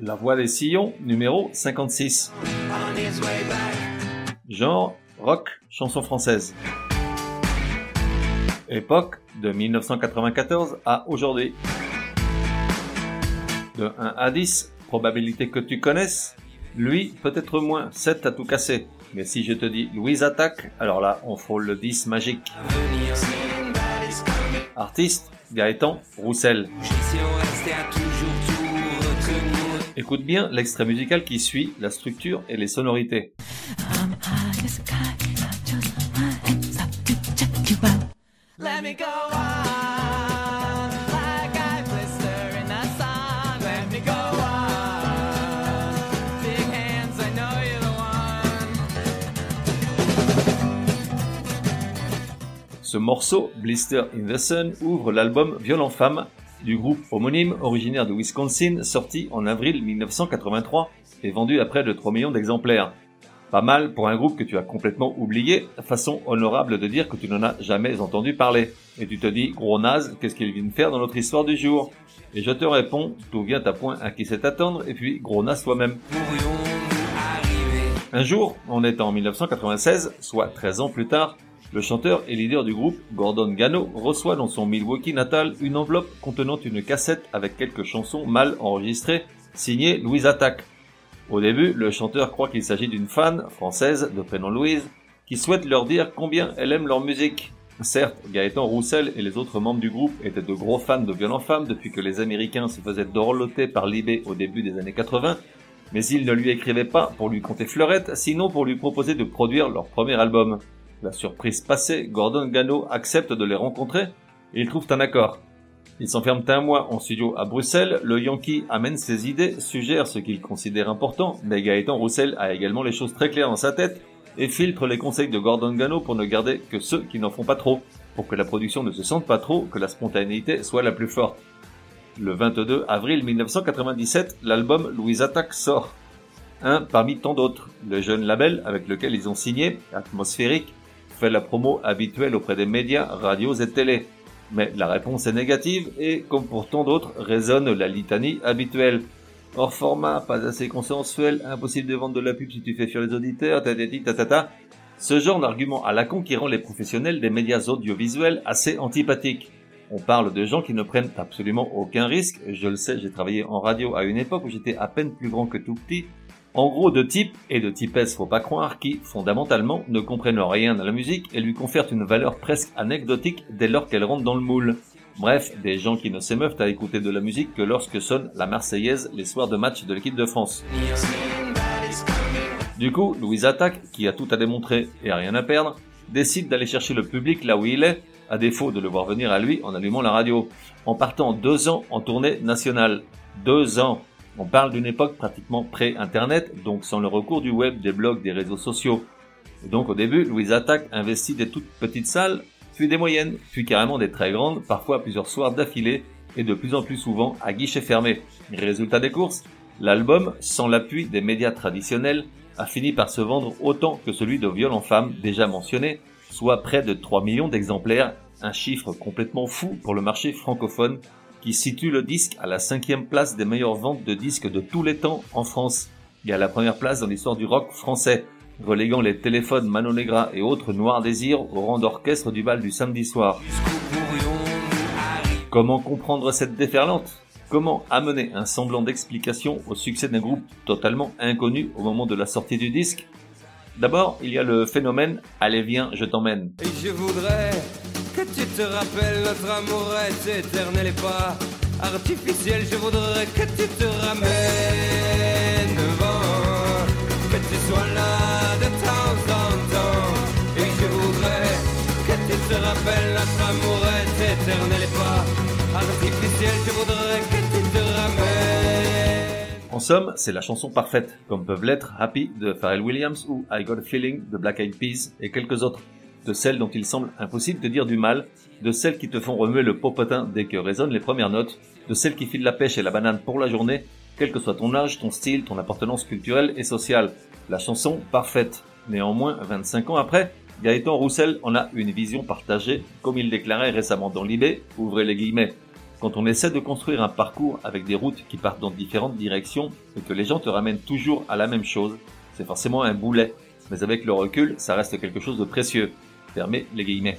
La voix des sillons, numéro 56. Genre rock, chanson française. Époque de 1994 à aujourd'hui. De 1 à 10, probabilité que tu connaisses. Lui, peut-être moins, 7 à tout casser. Mais si je te dis Louise attaque, alors là, on frôle le 10 magique. Artiste, Gaëtan Roussel. Écoute bien l'extrait musical qui suit, la structure et les sonorités. Ce morceau, Blister in the Sun, ouvre l'album Violent Femme du groupe homonyme originaire de Wisconsin, sorti en avril 1983 et vendu à près de 3 millions d'exemplaires. Pas mal pour un groupe que tu as complètement oublié, façon honorable de dire que tu n'en as jamais entendu parler. Et tu te dis, gros naze, qu'est-ce qu'il vient de faire dans notre histoire du jour? Et je te réponds, tout vient à point à qui sait attendre, et puis gros naze toi-même. Un jour, on est en 1996, soit 13 ans plus tard, le chanteur et leader du groupe, Gordon Gano, reçoit dans son Milwaukee natal une enveloppe contenant une cassette avec quelques chansons mal enregistrées, signée Louise Attaque. Au début, le chanteur croit qu'il s'agit d'une fan, française, de prénom Louise, qui souhaite leur dire combien elle aime leur musique. Certes, Gaëtan Roussel et les autres membres du groupe étaient de gros fans de Violent Femmes depuis que les Américains se faisaient dorloter par l'IB au début des années 80, mais ils ne lui écrivaient pas pour lui compter fleurette, sinon pour lui proposer de produire leur premier album. La surprise passée, Gordon Gano accepte de les rencontrer et ils trouvent un accord. Ils s'enferment un mois en studio à Bruxelles, le Yankee amène ses idées, suggère ce qu'il considère important, mais Gaëtan Roussel a également les choses très claires dans sa tête et filtre les conseils de Gordon Gano pour ne garder que ceux qui n'en font pas trop, pour que la production ne se sente pas trop, que la spontanéité soit la plus forte. Le 22 avril 1997, l'album Louise Attack sort. Un parmi tant d'autres, le jeune label avec lequel ils ont signé, Atmosphérique, fait la promo habituelle auprès des médias, radios et télé. Mais la réponse est négative et, comme pour tant d'autres, résonne la litanie habituelle. Hors format, pas assez consensuel, impossible de vendre de la pub si tu fais sur les auditeurs, tatati tatata. Ce genre d'argument à la con qui rend les professionnels des médias audiovisuels assez antipathiques. On parle de gens qui ne prennent absolument aucun risque. Je le sais, j'ai travaillé en radio à une époque où j'étais à peine plus grand que tout petit en gros, de type et de typesse, faut pas croire, qui, fondamentalement, ne comprennent rien à la musique et lui confèrent une valeur presque anecdotique dès lors qu'elle rentre dans le moule. Bref, des gens qui ne s'émeuvent à écouter de la musique que lorsque sonne la Marseillaise les soirs de match de l'équipe de France. Du coup, Louise Attaque, qui a tout à démontrer et a rien à perdre, décide d'aller chercher le public là où il est, à défaut de le voir venir à lui en allumant la radio, en partant deux ans en tournée nationale. Deux ans on parle d'une époque pratiquement pré-internet, donc sans le recours du web, des blogs, des réseaux sociaux. Et donc au début, Louise Attaque investit des toutes petites salles, puis des moyennes, puis carrément des très grandes, parfois plusieurs soirs d'affilée, et de plus en plus souvent à guichet fermé. Résultat des courses, l'album, sans l'appui des médias traditionnels, a fini par se vendre autant que celui de Violent Femme déjà mentionné, soit près de 3 millions d'exemplaires, un chiffre complètement fou pour le marché francophone qui situe le disque à la cinquième place des meilleures ventes de disques de tous les temps en France et à la première place dans l'histoire du rock français, reléguant les téléphones Mano Negra et autres Noirs Désirs au rang d'orchestre du bal du samedi soir. Comment comprendre cette déferlante? Comment amener un semblant d'explication au succès d'un groupe totalement inconnu au moment de la sortie du disque? D'abord, il y a le phénomène Allez viens, je t'emmène. je voudrais que tu te rappelles, notre amour est éternel et pas artificiel. Je voudrais que tu te ramènes devant, que tu sois là de temps en temps. Et je voudrais que tu te rappelles, notre amour est éternel et pas Artificiel, je voudrais que tu te ramènes. En somme, c'est la chanson parfaite, comme peuvent l'être Happy de Pharrell Williams ou I Got a Feeling de Black Eyed Peas et quelques autres, de celles dont il semble impossible de dire du mal, de celles qui te font remuer le popotin dès que résonnent les premières notes, de celles qui filent la pêche et la banane pour la journée, quel que soit ton âge, ton style, ton appartenance culturelle et sociale. La chanson parfaite. Néanmoins, 25 ans après, Gaëtan Roussel en a une vision partagée, comme il déclarait récemment dans l'IB, ouvrez les guillemets. Quand on essaie de construire un parcours avec des routes qui partent dans différentes directions et que les gens te ramènent toujours à la même chose, c'est forcément un boulet. Mais avec le recul, ça reste quelque chose de précieux. Les guillemets.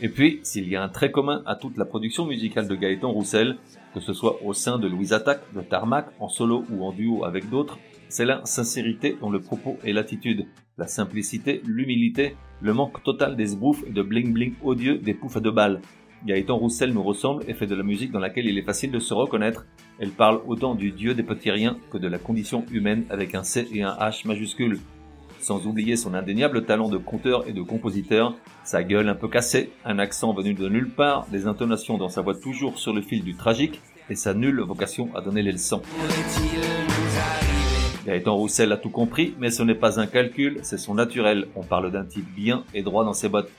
Et puis, s'il y a un trait commun à toute la production musicale de Gaëtan Roussel, que ce soit au sein de Louise Attaque, de Tarmac, en solo ou en duo avec d'autres, c'est la sincérité dans le propos et l'attitude, la simplicité, l'humilité, le manque total des sbroufs et de bling bling odieux des poufs de balles. Gaëtan Roussel nous ressemble et fait de la musique dans laquelle il est facile de se reconnaître. Elle parle autant du dieu des petits riens que de la condition humaine avec un C et un H majuscule sans oublier son indéniable talent de conteur et de compositeur, sa gueule un peu cassée, un accent venu de nulle part, des intonations dans sa voix toujours sur le fil du tragique, et sa nulle vocation à donner les leçons. Gaëtan Roussel a tout compris, mais ce n'est pas un calcul, c'est son naturel. On parle d'un type bien et droit dans ses bottes.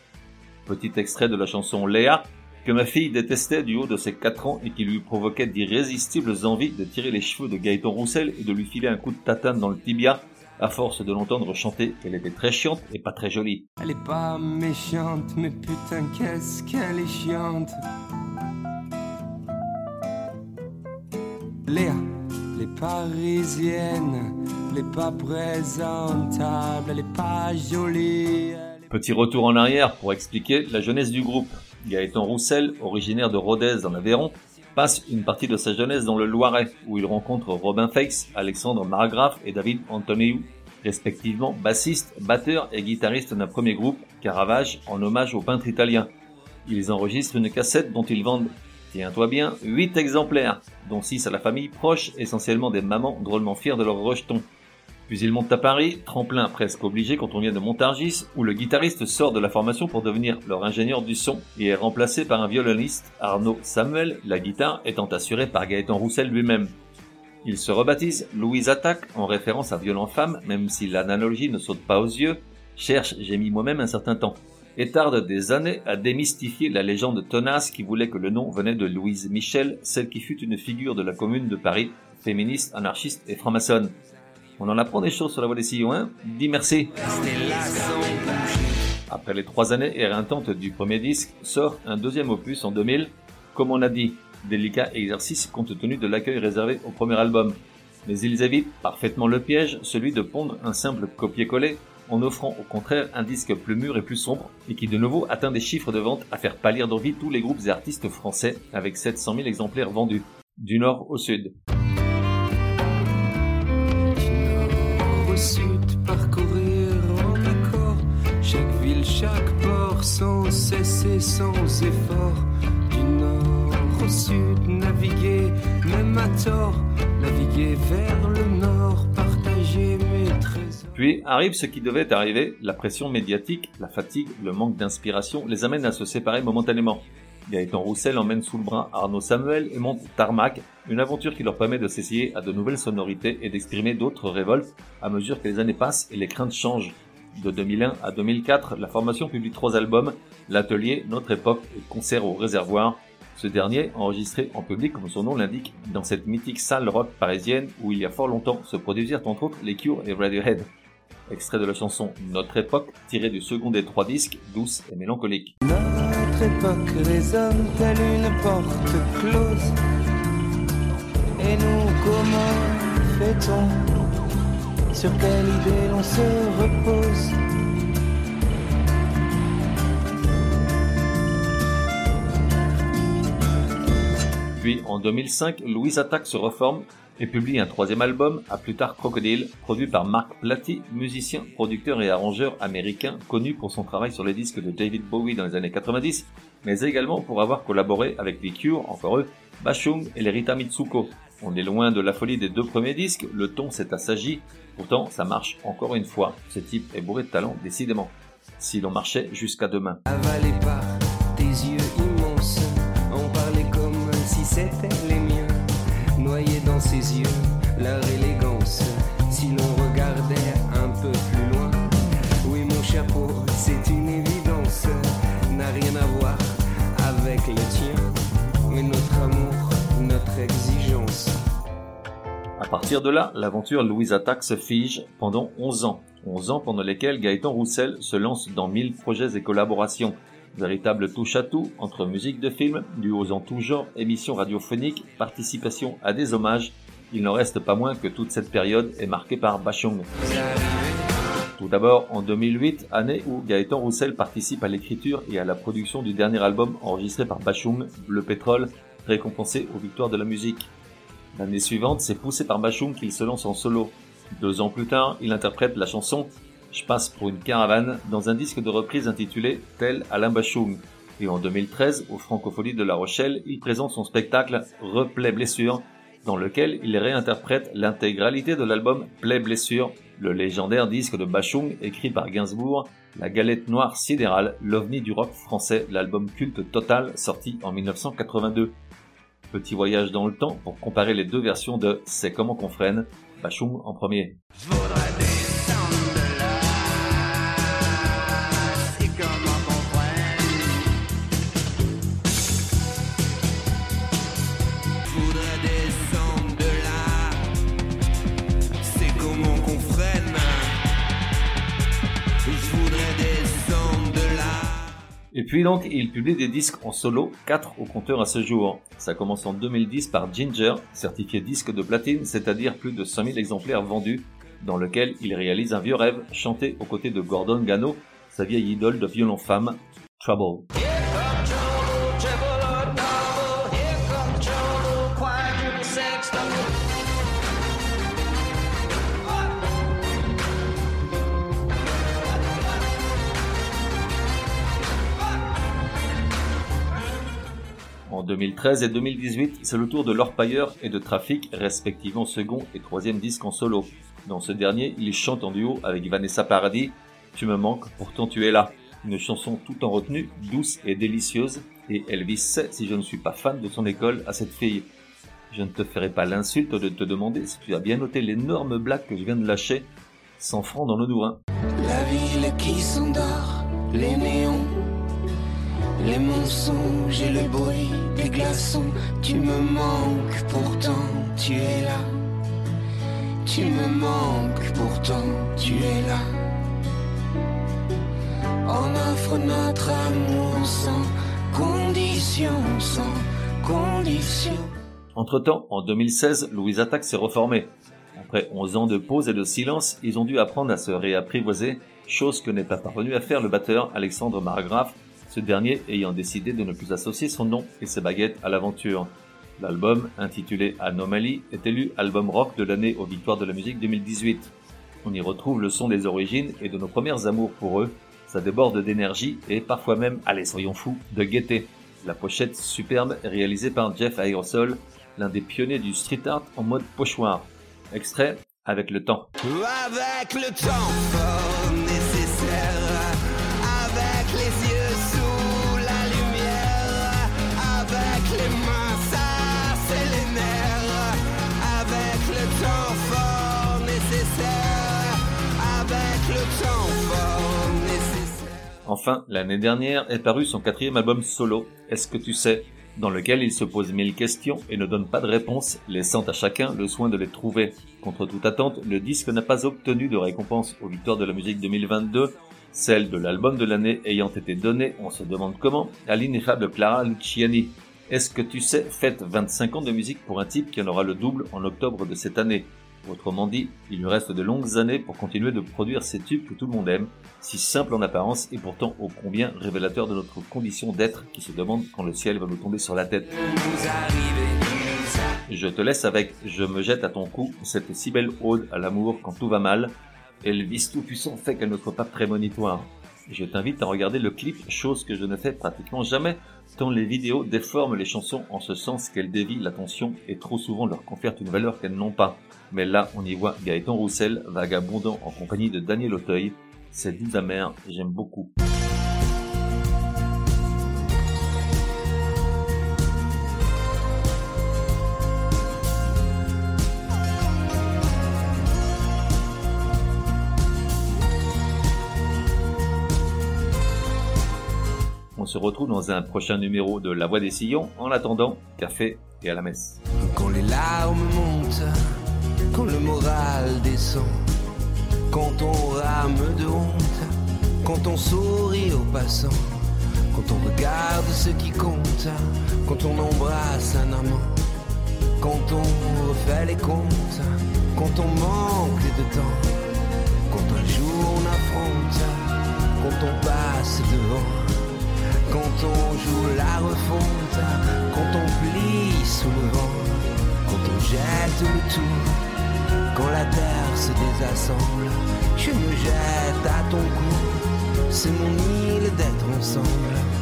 Petit extrait de la chanson Léa, que ma fille détestait du haut de ses 4 ans et qui lui provoquait d'irrésistibles envies de tirer les cheveux de Gaëtan Roussel et de lui filer un coup de tatane dans le tibia à force de l'entendre chanter qu'elle était très chiante et pas très jolie. Elle est pas méchante, mais putain, qu'est-ce qu'elle est chiante. Léa, elle est parisienne, elle est pas présentable, elle est pas jolie. elle est- Petit retour en arrière pour expliquer la jeunesse du groupe. Gaëtan Roussel, originaire de Rodez dans l'Aveyron, passe une partie de sa jeunesse dans le Loiret, où il rencontre Robin Feix, Alexandre Margraf et David Antoniou, respectivement bassiste, batteur et guitariste d'un premier groupe, Caravage, en hommage au peintre italien. Ils enregistrent une cassette dont ils vendent, tiens-toi bien, 8 exemplaires, dont 6 à la famille proche, essentiellement des mamans drôlement fières de leur rejeton. Puis ils montent à Paris, tremplin presque obligé quand on vient de Montargis, où le guitariste sort de la formation pour devenir leur ingénieur du son et est remplacé par un violoniste, Arnaud Samuel, la guitare étant assurée par Gaëtan Roussel lui-même. Ils se rebaptisent Louise Attaque en référence à Violent Femme, même si l'analogie ne saute pas aux yeux, cherche, j'ai mis moi-même un certain temps, et tarde des années à démystifier la légende tenace qui voulait que le nom venait de Louise Michel, celle qui fut une figure de la commune de Paris, féministe, anarchiste et franc-maçonne. On en apprend des choses sur la voie des sillons, hein Dis merci. Après les trois années éreintantes du premier disque, sort un deuxième opus en 2000, comme on a dit, délicat exercice compte tenu de l'accueil réservé au premier album. Mais ils évitent parfaitement le piège, celui de pondre un simple copier-coller, en offrant au contraire un disque plus mûr et plus sombre, et qui de nouveau atteint des chiffres de vente à faire pâlir d'envie tous les groupes et artistes français, avec 700 000 exemplaires vendus, du nord au sud. Chaque port, sans cesser, sans effort. Du nord au sud, naviguer, même à tort, naviguer vers le nord, partager mes trésors. Puis arrive ce qui devait arriver, la pression médiatique, la fatigue, le manque d'inspiration les amènent à se séparer momentanément. Gaëtan Roussel emmène sous le bras Arnaud Samuel et monte Tarmac, une aventure qui leur permet de s'essayer à de nouvelles sonorités et d'exprimer d'autres révoltes à mesure que les années passent et les craintes changent. De 2001 à 2004, la formation publie trois albums, L'Atelier, Notre Époque et Concert au Réservoir. Ce dernier, enregistré en public comme son nom l'indique, dans cette mythique salle rock parisienne où il y a fort longtemps se produisirent entre autres les Cure et Radiohead. Extrait de la chanson Notre Époque, tiré du second des trois disques, douce et mélancolique. Notre époque résonne telle une porte close? Et nous, comment fait-on? Sur quelle idée l'on se repose Puis en 2005, Louise Attaque se reforme et publie un troisième album, à plus tard Crocodile, produit par Mark Platy, musicien, producteur et arrangeur américain connu pour son travail sur les disques de David Bowie dans les années 90, mais également pour avoir collaboré avec les Cure, encore eux, Bashung et les Rita Mitsuko. On est loin de la folie des deux premiers disques, le ton s'est assagi, pourtant ça marche encore une fois, ce type est bourré de talent décidément. Si l'on marchait jusqu'à demain. C'était les miens. Noyés dans ses yeux, leur élégance, si l'on regardait un peu plus loin. Oui, mon chapeau, c'est une évidence, n'a rien à voir avec le tien. Mais notre amour, notre exigence. À partir de là, l'aventure Louise Attaque se fige pendant 11 ans. 11 ans pendant lesquels Gaëtan Roussel se lance dans 1000 projets et collaborations. Véritable touche-à-tout entre musique de film, duos en tout genre, émissions radiophoniques, participation à des hommages. Il n'en reste pas moins que toute cette période est marquée par Bachung. Tout d'abord en 2008, année où Gaëtan Roussel participe à l'écriture et à la production du dernier album enregistré par Bachung, Le Pétrole, récompensé aux victoires de la musique. L'année suivante, c'est poussé par Bachung qu'il se lance en solo. Deux ans plus tard, il interprète la chanson Je passe pour une caravane dans un disque de reprise intitulé Tel Alain Bachung. Et en 2013, au Francopholies de La Rochelle, il présente son spectacle Replay Blessure, dans lequel il réinterprète l'intégralité de l'album Play Blessure, le légendaire disque de Bachung écrit par Gainsbourg, la galette noire sidérale, l'ovni du rock français, l'album culte total sorti en 1982. Petit voyage dans le temps pour comparer les deux versions de C'est comment qu'on freine, Bachung en premier. Puis donc, il publie des disques en solo, 4 au compteur à ce jour. Ça commence en 2010 par Ginger, certifié disque de platine, c'est-à-dire plus de 5000 exemplaires vendus, dans lequel il réalise un vieux rêve, chanté aux côtés de Gordon Gano, sa vieille idole de violon femme, Trouble. 2013 et 2018, c'est le tour de l'Orpailleur et de Trafic, respectivement second et troisième disque en solo. Dans ce dernier, il chante en duo avec Vanessa Paradis, Tu me manques, pourtant tu es là. Une chanson tout en retenue, douce et délicieuse, et Elvis sait si je ne suis pas fan de son école à cette fille. Je ne te ferai pas l'insulte de te demander si tu as bien noté l'énorme blague que je viens de lâcher, 100 francs dans le dourin. La ville qui s'endort, les néons les mensonges et le bruit des glaçons, tu me manques, pourtant tu es là. Tu me manques, pourtant tu es là. On offre notre amour sans condition, sans condition. Entre-temps, en 2016, Louise Attaque s'est reformée. Après 11 ans de pause et de silence, ils ont dû apprendre à se réapprivoiser, chose que n'est pas parvenu à faire le batteur Alexandre Margraf ce dernier ayant décidé de ne plus associer son nom et ses baguettes à l'aventure. L'album, intitulé Anomaly, est élu album rock de l'année aux Victoires de la musique 2018. On y retrouve le son des origines et de nos premières amours pour eux. Ça déborde d'énergie et parfois même, allez soyons fous, de gaieté. La pochette superbe est réalisée par Jeff Aerosol, l'un des pionniers du street art en mode pochoir. Extrait avec le temps. Avec le temps Enfin, l'année dernière est paru son quatrième album solo, Est-ce que tu sais? dans lequel il se pose mille questions et ne donne pas de réponse, laissant à chacun le soin de les trouver. Contre toute attente, le disque n'a pas obtenu de récompense aux victoires de la musique 2022, celle de l'album de l'année ayant été donnée, on se demande comment, à l'ineffable Clara Luciani. Est-ce que tu sais, fête 25 ans de musique pour un type qui en aura le double en octobre de cette année. Autrement dit, il lui reste de longues années pour continuer de produire ces tubes que tout le monde aime, si simple en apparence et pourtant ô combien révélateur de notre condition d'être qui se demande quand le ciel va nous tomber sur la tête. Je te laisse avec Je me jette à ton cou, cette si belle ode à l'amour quand tout va mal. Elvis tout-puissant fait qu'elle ne soit pas prémonitoire. Je t'invite à regarder le clip, chose que je ne fais pratiquement jamais, tant les vidéos déforment les chansons en ce sens qu'elles dévient l'attention et trop souvent leur confèrent une valeur qu'elles n'ont pas. Mais là, on y voit Gaëtan Roussel, vagabondant en compagnie de Daniel Auteuil. C'est doux amer, j'aime beaucoup. On se retrouve dans un prochain numéro de La Voix des Sillons. En attendant, café et à la messe. Quand le moral descend, quand on rame de honte, quand on sourit aux passants, quand on regarde ce qui compte, quand on embrasse un amant, quand on refait les comptes, quand on manque de temps, quand un jour on affronte, quand on passe devant. Quand on joue la refonte, quand on plie sous le vent, quand on jette le tout, quand la terre se désassemble, je me jette à ton cou, c'est mon île d'être ensemble.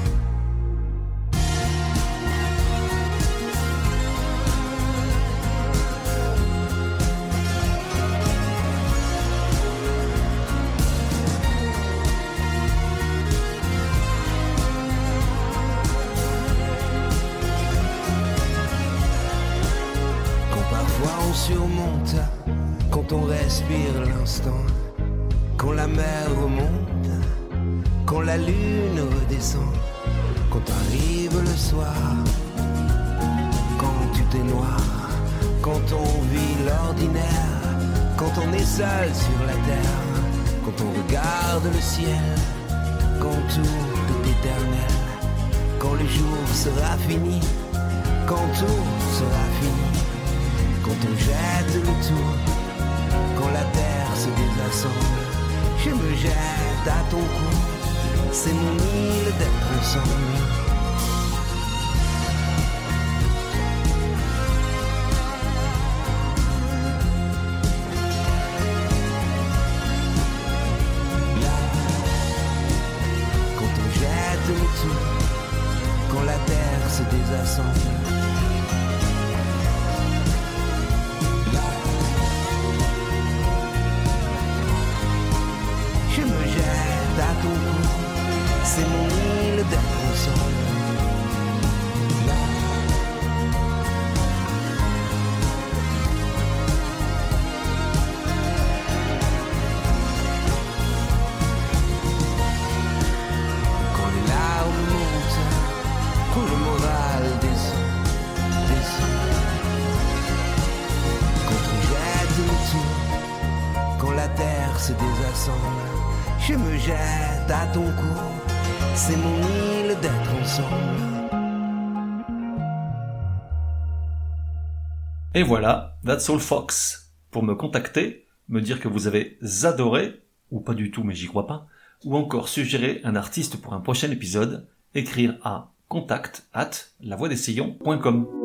Quand arrive le soir, quand tout est noir, quand on vit l'ordinaire, quand on est seul sur la terre, quand on regarde le ciel, quand tout est éternel, quand le jour sera fini, quand tout sera fini. Quand on jette le tout, quand la terre se désassemble, je me jette à ton cou, c'est mon île d'être ensemble. Quand on jette le tout, quand la terre se désassemble. Et voilà, that's all Fox. Pour me contacter, me dire que vous avez adoré, ou pas du tout mais j'y crois pas, ou encore suggérer un artiste pour un prochain épisode, écrire à contact at lavoidessillons.com.